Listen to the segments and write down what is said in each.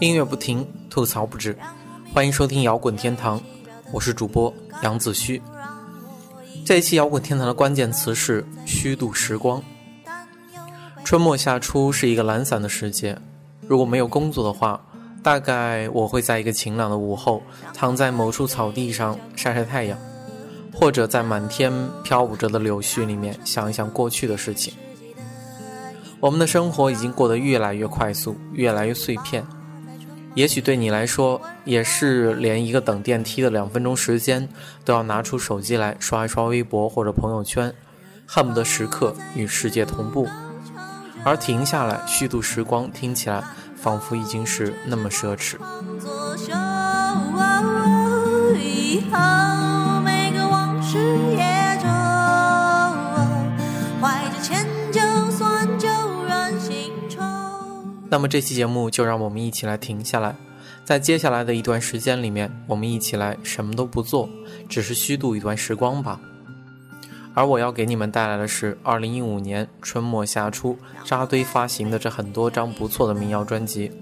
音乐不停，吐槽不止，欢迎收听摇滚天堂，我是主播杨子虚。这一期摇滚天堂的关键词是虚度时光。春末夏初是一个懒散的时节，如果没有工作的话，大概我会在一个晴朗的午后，躺在某处草地上晒晒太阳。或者在满天飘舞着的柳絮里面想一想过去的事情。我们的生活已经过得越来越快速，越来越碎片。也许对你来说，也是连一个等电梯的两分钟时间，都要拿出手机来刷一刷微博或者朋友圈，恨不得时刻与世界同步。而停下来虚度时光，听起来仿佛已经是那么奢侈。那么这期节目就让我们一起来停下来，在接下来的一段时间里面，我们一起来什么都不做，只是虚度一段时光吧。而我要给你们带来的是2015年春末夏初扎堆发行的这很多张不错的民谣专辑。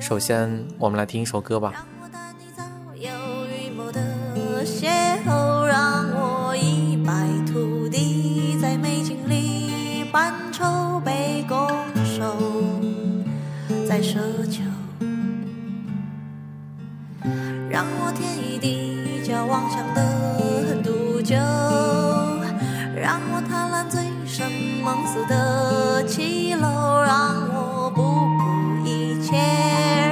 首先，我们来听一首歌吧。妄想的毒酒，让我贪婪醉生梦死的七楼，让我不顾一切，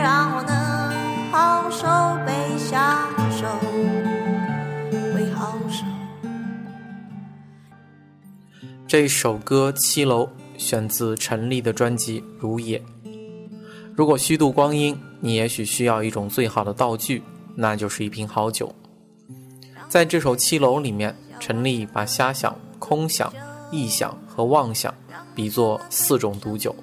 让我能好受被享受，为好受。这首歌《七楼》选自陈粒的专辑《如也》。如果虚度光阴，你也许需要一种最好的道具，那就是一瓶好酒。在这首《七楼》里面，陈粒把瞎想、空想、臆想和妄想比作四种毒酒。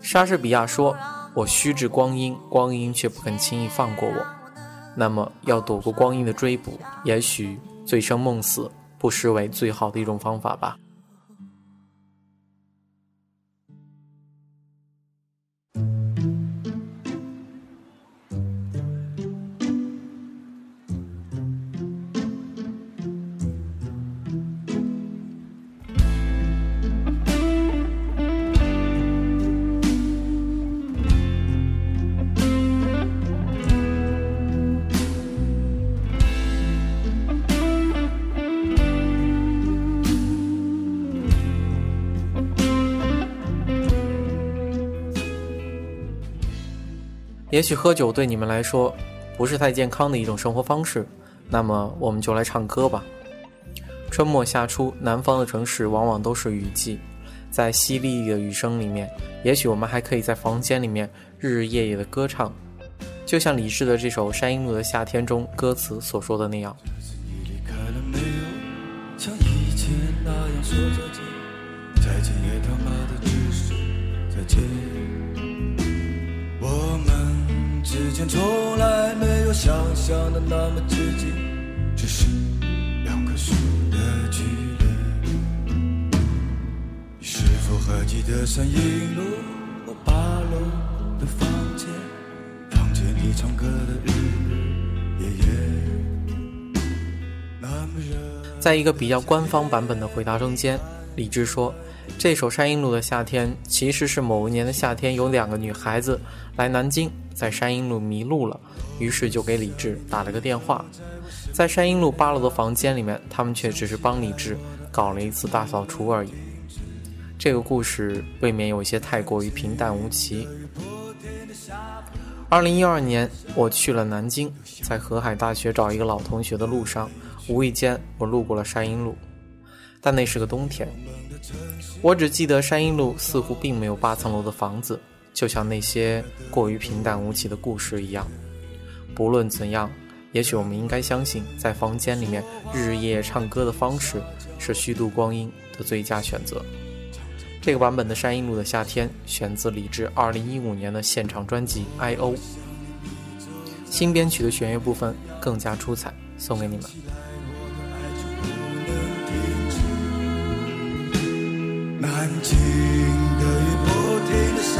莎士比亚说：“我虚掷光阴，光阴却不肯轻易放过我。”那么，要躲过光阴的追捕，也许醉生梦死不失为最好的一种方法吧。也许喝酒对你们来说不是太健康的一种生活方式，那么我们就来唱歌吧。春末夏初，南方的城市往往都是雨季，在淅沥沥的雨声里面，也许我们还可以在房间里面日日夜夜的歌唱，就像李志的这首《山阴路的夏天》中歌词所说的那样。之间从来没有想象的那么接近，只是两棵树的距离。你是否还记得三阴路我八楼的房间，房间里唱歌的日日夜夜，那么热。在一个比较官方版本的回答中间，李志说。这首《山阴路的夏天》其实是某一年的夏天，有两个女孩子来南京，在山阴路迷路了，于是就给李志打了个电话。在山阴路八楼的房间里面，他们却只是帮李志搞了一次大扫除而已。这个故事未免有些太过于平淡无奇。二零一二年，我去了南京，在河海大学找一个老同学的路上，无意间我路过了山阴路，但那是个冬天。我只记得山阴路似乎并没有八层楼的房子，就像那些过于平淡无奇的故事一样。不论怎样，也许我们应该相信，在房间里面日夜唱歌的方式是虚度光阴的最佳选择。这个版本的山阴路的夏天选自李志2015年的现场专辑《I.O》，新编曲的弦乐部分更加出彩，送给你们。南京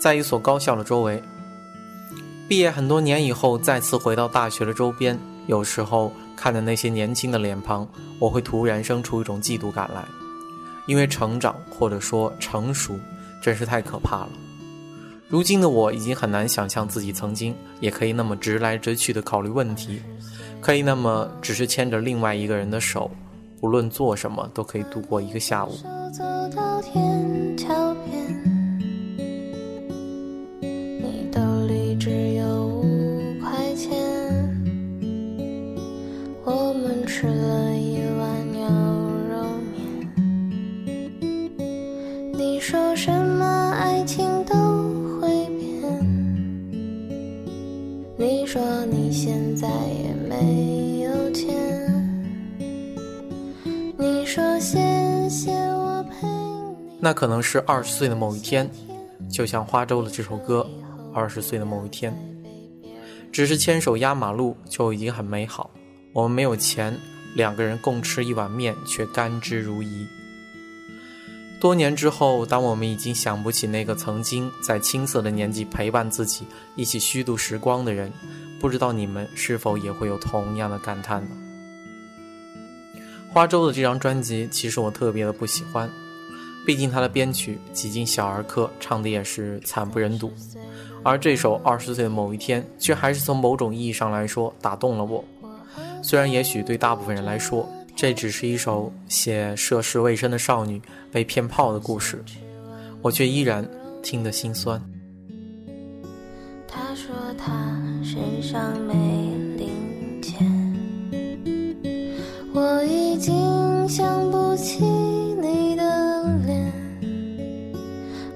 在一所高校的周围。毕业很多年以后，再次回到大学的周边，有时候看着那些年轻的脸庞，我会突然生出一种嫉妒感来，因为成长或者说成熟，真是太可怕了。如今的我已经很难想象自己曾经也可以那么直来直去的考虑问题，可以那么只是牵着另外一个人的手，无论做什么都可以度过一个下午。只有五块钱，我们吃了一碗牛肉面。你说什么爱情都会变，你说你现在也没有钱。你说谢谢我陪你。那可能是二十岁的某一天，就像花粥的这首歌，《二十岁的某一天》，只是牵手压马路就已经很美好。我们没有钱，两个人共吃一碗面，却甘之如饴。多年之后，当我们已经想不起那个曾经在青涩的年纪陪伴自己、一起虚度时光的人，不知道你们是否也会有同样的感叹呢？花粥的这张专辑，其实我特别的不喜欢，毕竟他的编曲几近小儿科，唱的也是惨不忍睹。而这首《二十岁的某一天》，却还是从某种意义上来说打动了我。虽然也许对大部分人来说，这只是一首写涉世未深的少女被骗炮的故事，我却依然听得心酸。他说他身上没零钱，我已经想不起你的脸，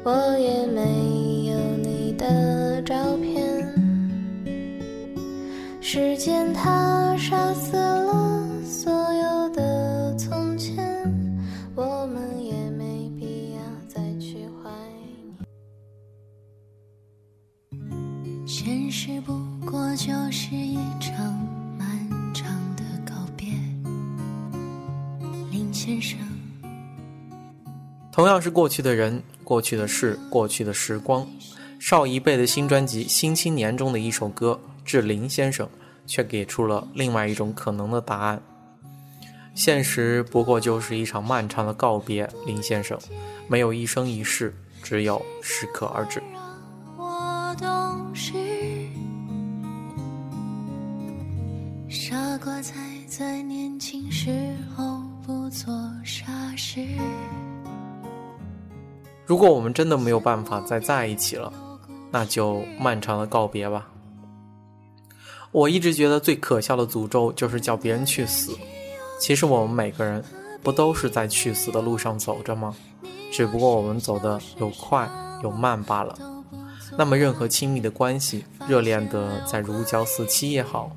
我也没时间它杀死了所有的从前，我们也没必要再去怀念。现实不过就是一场漫长的告别，林先生。同样是过去的人、过去的事、过去的时光，邵一贝的新专辑《新青年》中的一首歌《致林先生》，却给出了另外一种可能的答案。现实不过就是一场漫长的告别，林先生，没有一生一世，只有适可而止。傻瓜才在年轻时候不做傻事。如果我们真的没有办法再在一起了，那就漫长的告别吧。我一直觉得最可笑的诅咒就是叫别人去死。其实我们每个人不都是在去死的路上走着吗？只不过我们走的有快有慢罢了。那么任何亲密的关系，热恋的在如胶似漆也好，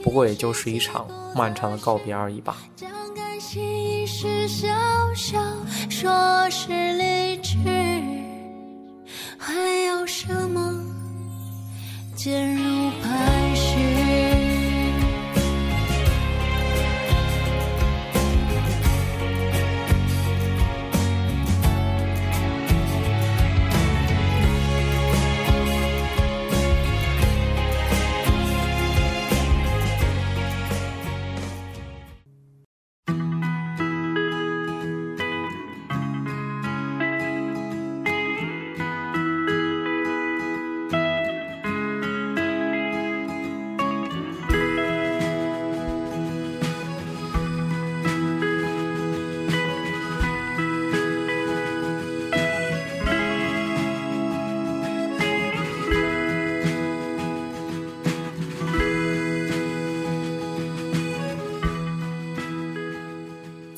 不过也就是一场漫长的告别而已吧。将感性意识小小说是理智，还有什么坚如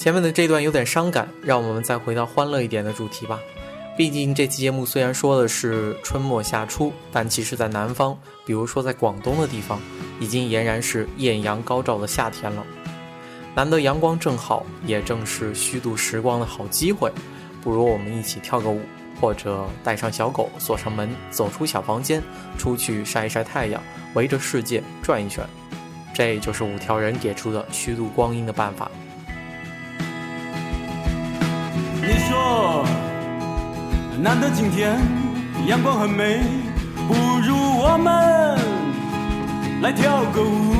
前面的这段有点伤感，让我们再回到欢乐一点的主题吧。毕竟这期节目虽然说的是春末夏初，但其实在南方，比如说在广东的地方，已经俨然是艳阳高照的夏天了。难得阳光正好，也正是虚度时光的好机会，不如我们一起跳个舞，或者带上小狗，锁上门，走出小房间，出去晒一晒太阳，围着世界转一圈。这就是五条人给出的虚度光阴的办法。说，难得今天阳光很美，不如我们来跳个舞。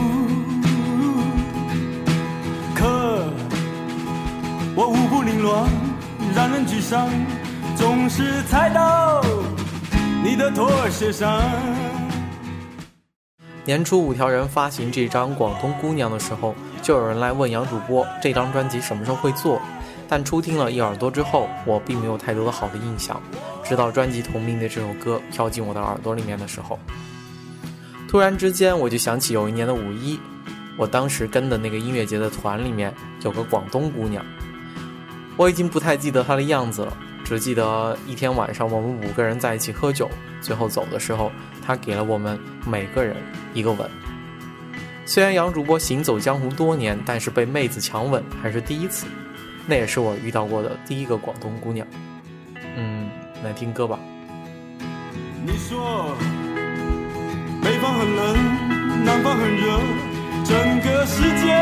可我舞步凌乱，让人沮丧，总是踩到你的拖鞋上。年初五条人发行这张《广东姑娘》的时候，就有人来问杨主播这张专辑什么时候会做。但初听了一耳朵之后，我并没有太多的好的印象。直到专辑同名的这首歌飘进我的耳朵里面的时候，突然之间我就想起有一年的五一，我当时跟的那个音乐节的团里面有个广东姑娘，我已经不太记得她的样子了，只记得一天晚上我们五个人在一起喝酒，最后走的时候，她给了我们每个人一个吻。虽然杨主播行走江湖多年，但是被妹子强吻还是第一次。那也是我遇到过的第一个广东姑娘。嗯，来听歌吧。你说北方很冷，南方很热，整个世界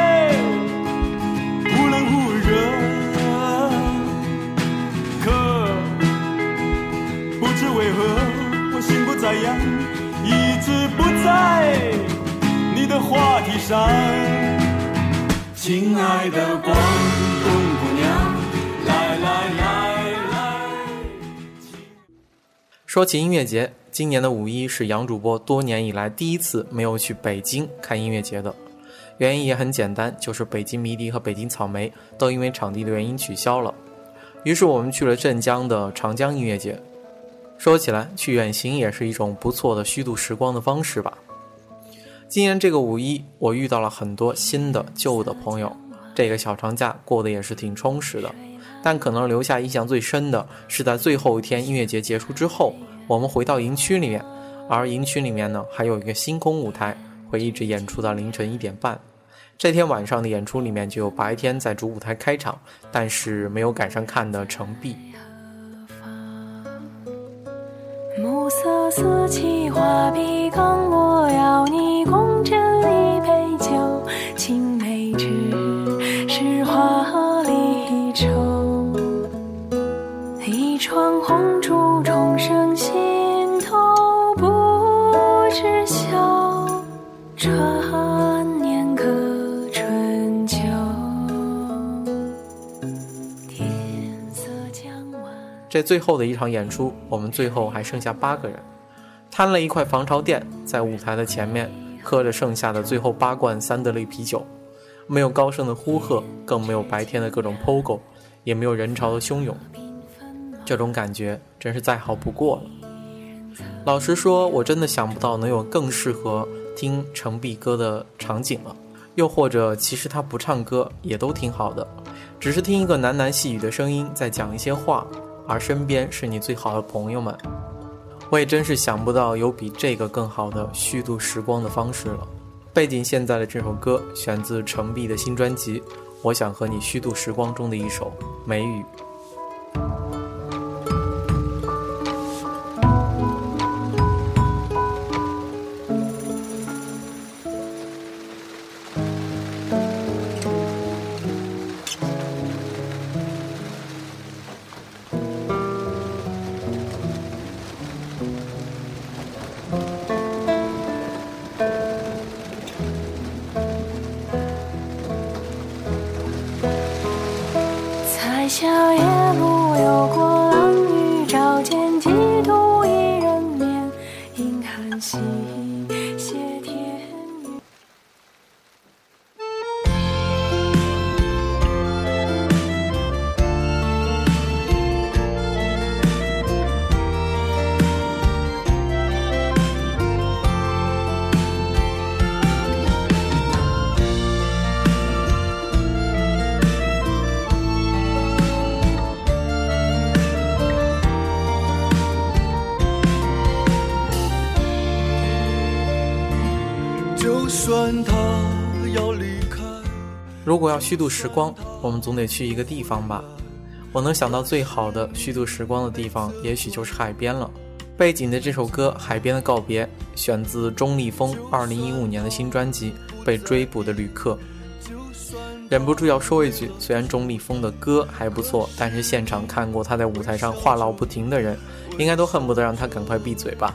说起音乐节，今年的五一是杨主播多年以来第一次没有去北京看音乐节的，原因也很简单，就是北京迷笛和北京草莓都因为场地的原因取消了。于是我们去了镇江的长江音乐节。说起来，去远行也是一种不错的虚度时光的方式吧。今年这个五一，我遇到了很多新的、旧的朋友，这个小长假过得也是挺充实的。但可能留下印象最深的是，在最后一天音乐节结束之后，我们回到营区里面，而营区里面呢，还有一个星空舞台，会一直演出到凌晨一点半。这天晚上的演出里面就有白天在主舞台开场，但是没有赶上看的程璧。暮色四起，画笔刚落，要你共斟这最后的一场演出，我们最后还剩下八个人，摊了一块防潮垫在舞台的前面，喝着剩下的最后八罐三得利啤酒，没有高声的呼喝，更没有白天的各种 POGO，也没有人潮的汹涌。这种感觉真是再好不过了。老实说，我真的想不到能有更适合听程璧歌的场景了。又或者，其实他不唱歌也都挺好的，只是听一个喃喃细语的声音在讲一些话，而身边是你最好的朋友们。我也真是想不到有比这个更好的虚度时光的方式了。背景现在的这首歌选自程璧的新专辑《我想和你虚度时光》中的一首《梅雨》。月下夜路，有过冷雨照见几度伊人眠，银汉夕。如果要虚度时光，我们总得去一个地方吧。我能想到最好的虚度时光的地方，也许就是海边了。背景的这首歌《海边的告别》，选自钟立风二零一五年的新专辑《被追捕的旅客》。忍不住要说一句：虽然钟立风的歌还不错，但是现场看过他在舞台上话唠不停的人，应该都恨不得让他赶快闭嘴吧。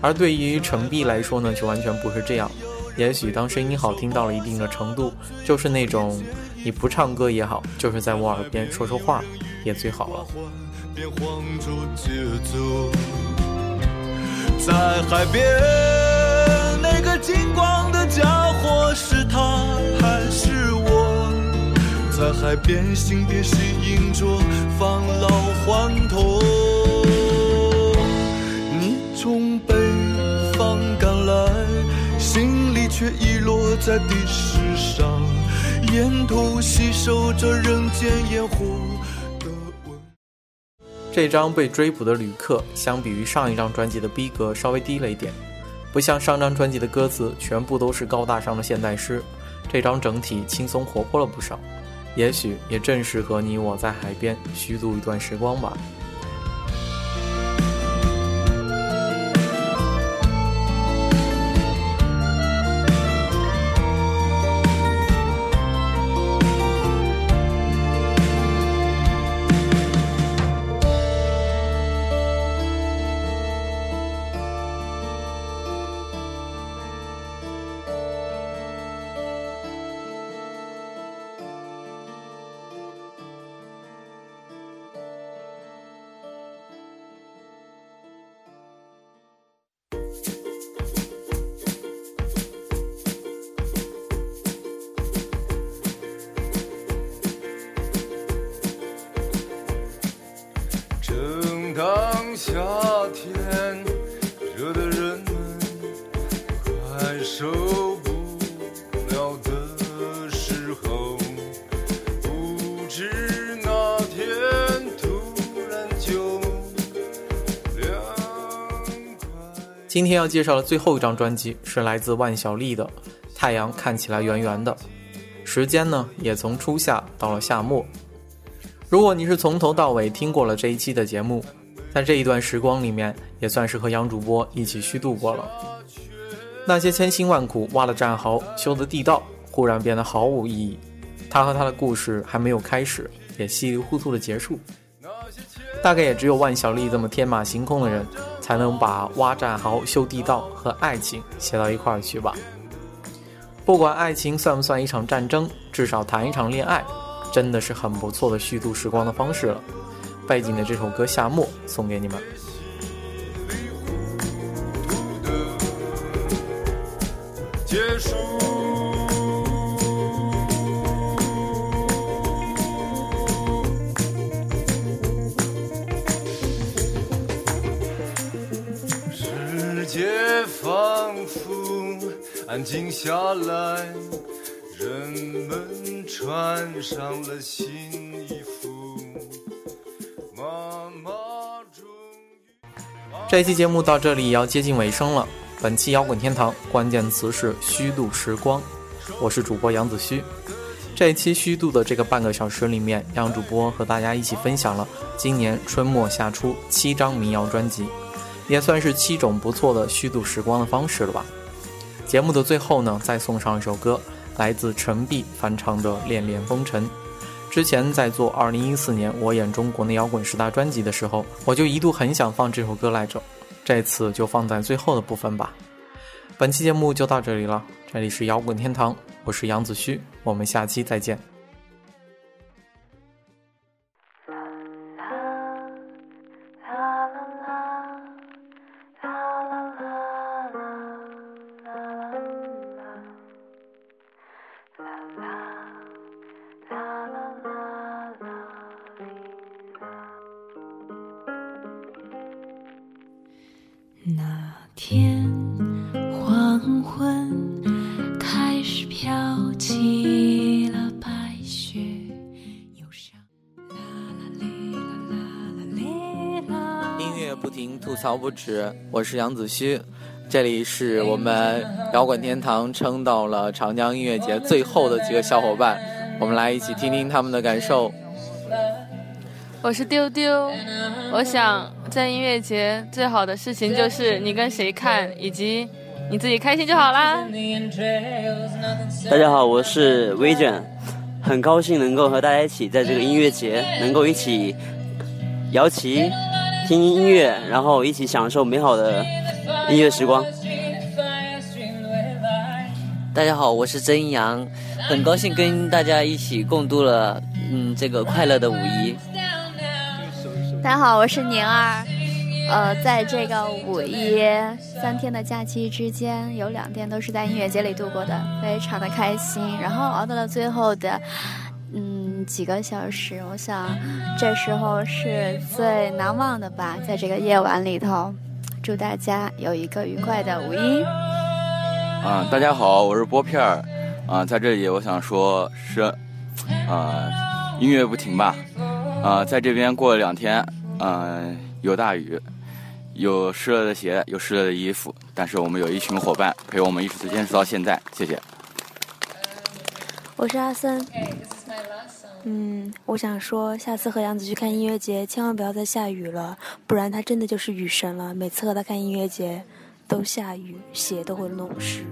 而对于程璧来说呢，就完全不是这样。也许当声音好听到了一定的程度，就是那种你不唱歌也好，就是在我耳边说说话也最好了。在海边，那个金光的家伙是他还是我？在海边，心电吸引着在地石上，沿途吸收着人间烟火。这张被追捕的旅客，相比于上一张专辑的逼格稍微低了一点，不像上张专辑的歌词全部都是高大上的现代诗，这张整体轻松活泼了不少，也许也正适合你我在海边虚度一段时光吧。正当夏天，热的人们快受不了的时候，不知哪天突然就凉快。今天要介绍的最后一张专辑是来自万晓利的《太阳看起来圆圆的》，时间呢也从初夏到了夏末。如果你是从头到尾听过了这一期的节目，在这一段时光里面，也算是和杨主播一起虚度过了。那些千辛万苦挖的战壕、修的地道，忽然变得毫无意义。他和他的故事还没有开始，也稀里糊涂的结束。大概也只有万晓利这么天马行空的人，才能把挖战壕、修地道和爱情写到一块儿去吧。不管爱情算不算一场战争，至少谈一场恋爱，真的是很不错的虚度时光的方式了。背景的这首歌《夏末》送给你们。结束。世界仿佛安静下来，人们穿上了新衣服。妈妈这期节目到这里也要接近尾声了。本期摇滚天堂关键词是虚度时光，我是主播杨子虚。这一期虚度的这个半个小时里面，杨主播和大家一起分享了今年春末夏初七张民谣专辑，也算是七种不错的虚度时光的方式了吧。节目的最后呢，再送上一首歌，来自陈碧翻唱的《恋恋风尘》。之前在做二零一四年我眼中国内摇滚十大专辑的时候，我就一度很想放这首歌来着，这次就放在最后的部分吧。本期节目就到这里了，这里是摇滚天堂，我是杨子虚，我们下期再见。乐不停，吐槽不止。我是杨子虚，这里是我们摇滚天堂撑到了长江音乐节最后的几个小伙伴，我们来一起听听他们的感受。我是丢丢，我想在音乐节最好的事情就是你跟谁看，以及你自己开心就好啦。大家好，我是微卷，很高兴能够和大家一起在这个音乐节，能够一起摇旗、听音乐，然后一起享受美好的音乐时光。大家好，我是曾阳，很高兴跟大家一起共度了嗯这个快乐的五一。大家好，我是宁儿，呃，在这个五一三天的假期之间，有两天都是在音乐节里度过的，非常的开心。然后熬到了最后的嗯几个小时，我想这时候是最难忘的吧，在这个夜晚里头，祝大家有一个愉快的五一。啊，大家好，我是波片儿，啊，在这里我想说，是，啊，音乐不停吧，啊，在这边过了两天，嗯，有大雨，有湿了的鞋，有湿了的衣服，但是我们有一群伙伴陪我们一直坚持到现在，谢谢。我是阿森，嗯，我想说，下次和杨子去看音乐节，千万不要再下雨了，不然他真的就是雨神了。每次和他看音乐节。都下雨，鞋都会弄湿。